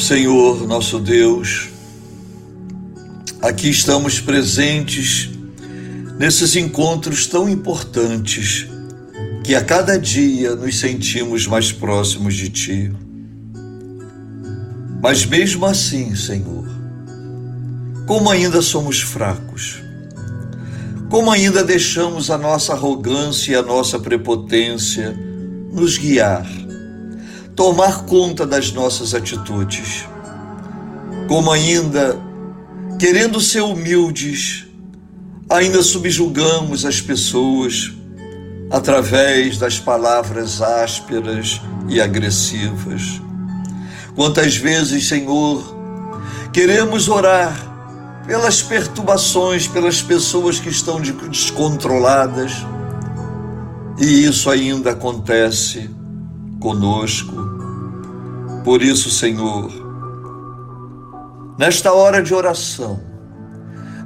Senhor, nosso Deus, aqui estamos presentes nesses encontros tão importantes que a cada dia nos sentimos mais próximos de Ti. Mas mesmo assim, Senhor, como ainda somos fracos, como ainda deixamos a nossa arrogância e a nossa prepotência nos guiar, tomar conta das nossas atitudes, como ainda, querendo ser humildes, ainda subjugamos as pessoas através das palavras ásperas e agressivas. Quantas vezes, Senhor, queremos orar pelas perturbações, pelas pessoas que estão descontroladas, e isso ainda acontece conosco. Por isso, Senhor, nesta hora de oração,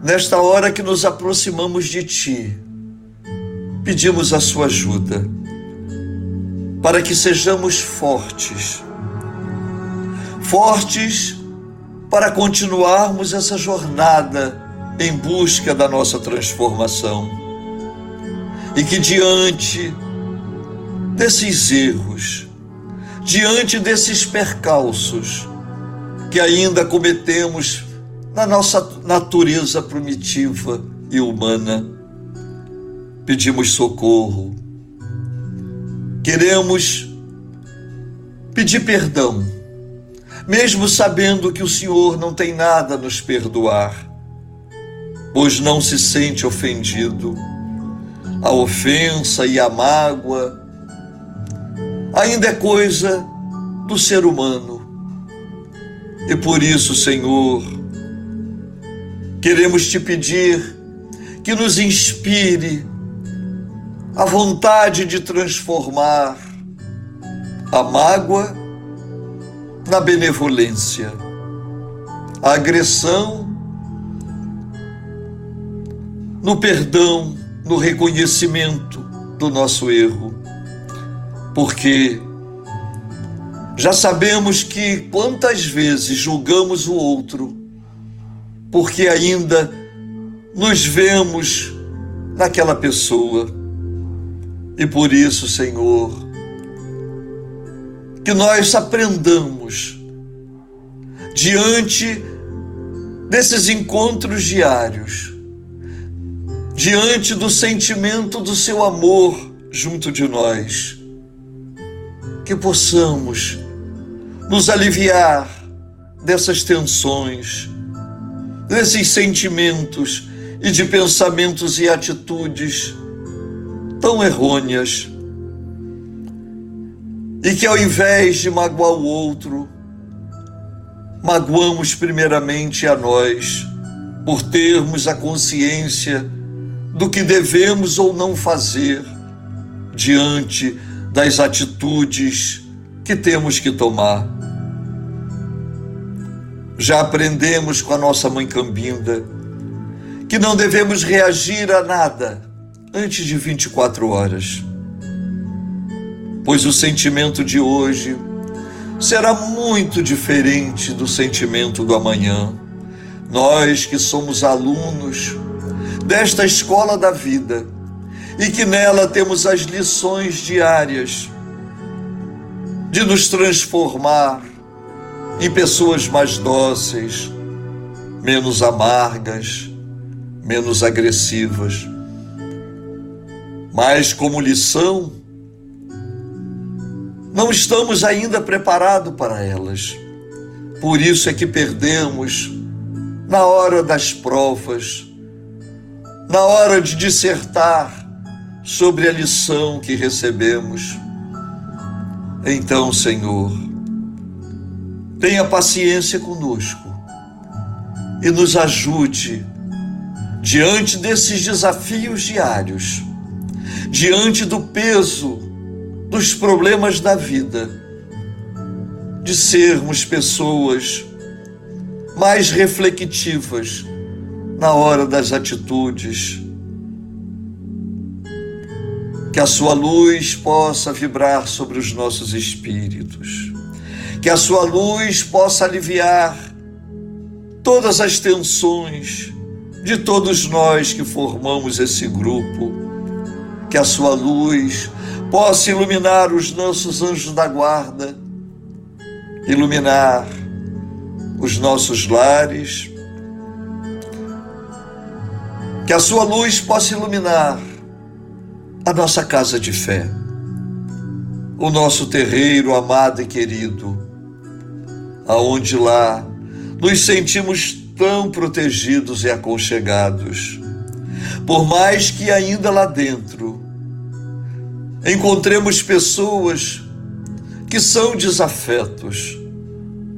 nesta hora que nos aproximamos de Ti, pedimos a Sua ajuda para que sejamos fortes, fortes para continuarmos essa jornada em busca da nossa transformação. E que diante desses erros, diante desses percalços que ainda cometemos na nossa natureza primitiva e humana, pedimos socorro. Queremos pedir perdão mesmo sabendo que o Senhor não tem nada a nos perdoar, pois não se sente ofendido. A ofensa e a mágoa ainda é coisa do ser humano. E por isso, Senhor, queremos te pedir que nos inspire a vontade de transformar a mágoa na benevolência, a agressão no perdão, no reconhecimento do nosso erro, porque já sabemos que quantas vezes julgamos o outro, porque ainda nos vemos naquela pessoa. E por isso, Senhor, que nós aprendamos diante desses encontros diários, diante do sentimento do seu amor junto de nós, que possamos nos aliviar dessas tensões, desses sentimentos e de pensamentos e atitudes tão errôneas. E que ao invés de magoar o outro, magoamos primeiramente a nós por termos a consciência do que devemos ou não fazer diante das atitudes que temos que tomar. Já aprendemos com a nossa mãe Cambinda que não devemos reagir a nada antes de 24 horas pois o sentimento de hoje será muito diferente do sentimento do amanhã. Nós que somos alunos desta escola da vida e que nela temos as lições diárias de nos transformar em pessoas mais dóceis, menos amargas, menos agressivas. Mas como lição, não estamos ainda preparados para elas. Por isso é que perdemos na hora das provas, na hora de dissertar sobre a lição que recebemos. Então, Senhor, tenha paciência conosco e nos ajude diante desses desafios diários, diante do peso dos problemas da vida, de sermos pessoas mais reflexivas na hora das atitudes. Que a sua luz possa vibrar sobre os nossos espíritos. que a sua luz possa aliviar todas as tensões de todos nós que formamos esse grupo, que a sua luz possa iluminar os nossos anjos da guarda, iluminar os nossos lares, que a sua luz possa iluminar a nossa casa de fé, o nosso terreiro amado e querido, aonde lá nos sentimos tão protegidos e aconchegados. Por mais que ainda lá dentro encontremos pessoas que são desafetos,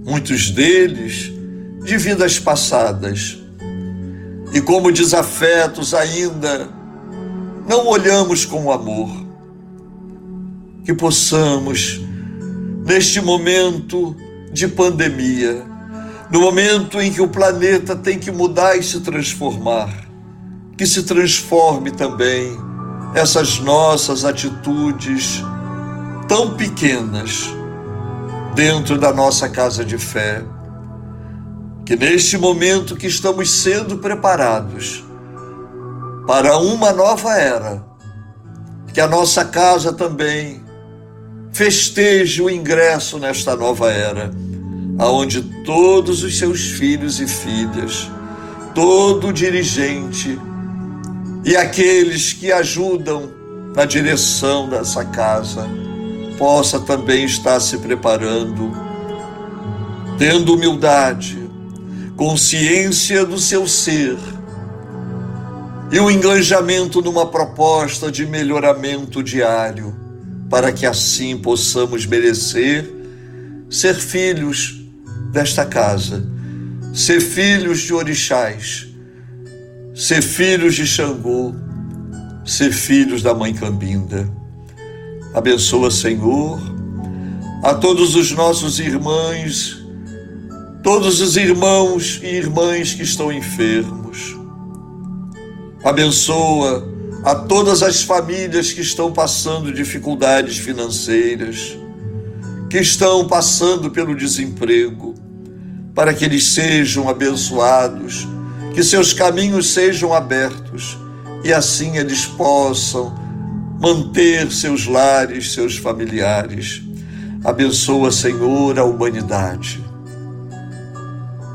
muitos deles de vidas passadas. E como desafetos ainda não olhamos com amor. Que possamos, neste momento de pandemia, no momento em que o planeta tem que mudar e se transformar, que se transforme também essas nossas atitudes tão pequenas dentro da nossa casa de fé. Que neste momento que estamos sendo preparados para uma nova era, que a nossa casa também festeje o ingresso nesta nova era, aonde todos os seus filhos e filhas, todo dirigente e aqueles que ajudam na direção dessa casa, possa também estar se preparando, tendo humildade, consciência do seu ser e um engajamento numa proposta de melhoramento diário, para que assim possamos merecer ser filhos desta casa, ser filhos de orixás, ser filhos de Xangô, ser filhos da Mãe Cambinda. Abençoa, Senhor, a todos os nossos irmãos, todos os irmãos e irmãs que estão enfermos. Abençoa a todas as famílias que estão passando dificuldades financeiras, que estão passando pelo desemprego, para que eles sejam abençoados, que seus caminhos sejam abertos e assim eles possam manter seus lares, seus familiares. Abençoa, Senhor, a humanidade.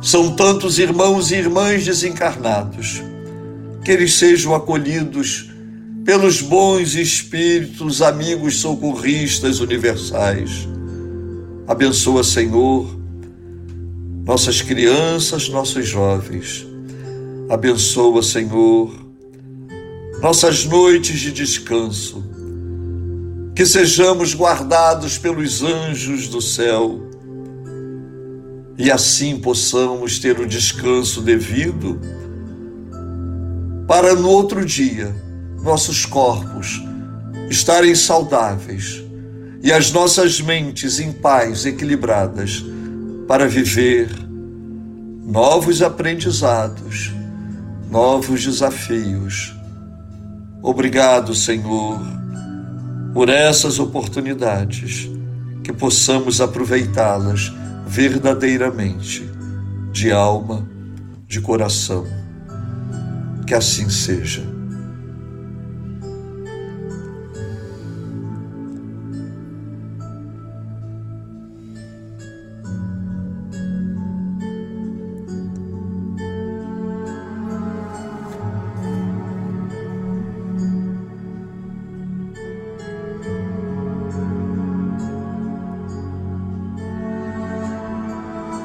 São tantos irmãos e irmãs desencarnados, que eles sejam acolhidos pelos bons espíritos, amigos socorristas universais. Abençoa, Senhor, nossas crianças, nossos jovens. Abençoa, Senhor, nossas noites de descanso, que sejamos guardados pelos anjos do céu e assim possamos ter o descanso devido para no outro dia nossos corpos estarem saudáveis e as nossas mentes em paz, equilibradas, para viver novos aprendizados, novos desafios Obrigado, Senhor, por essas oportunidades, que possamos aproveitá-las verdadeiramente, de alma, de coração. Que assim seja.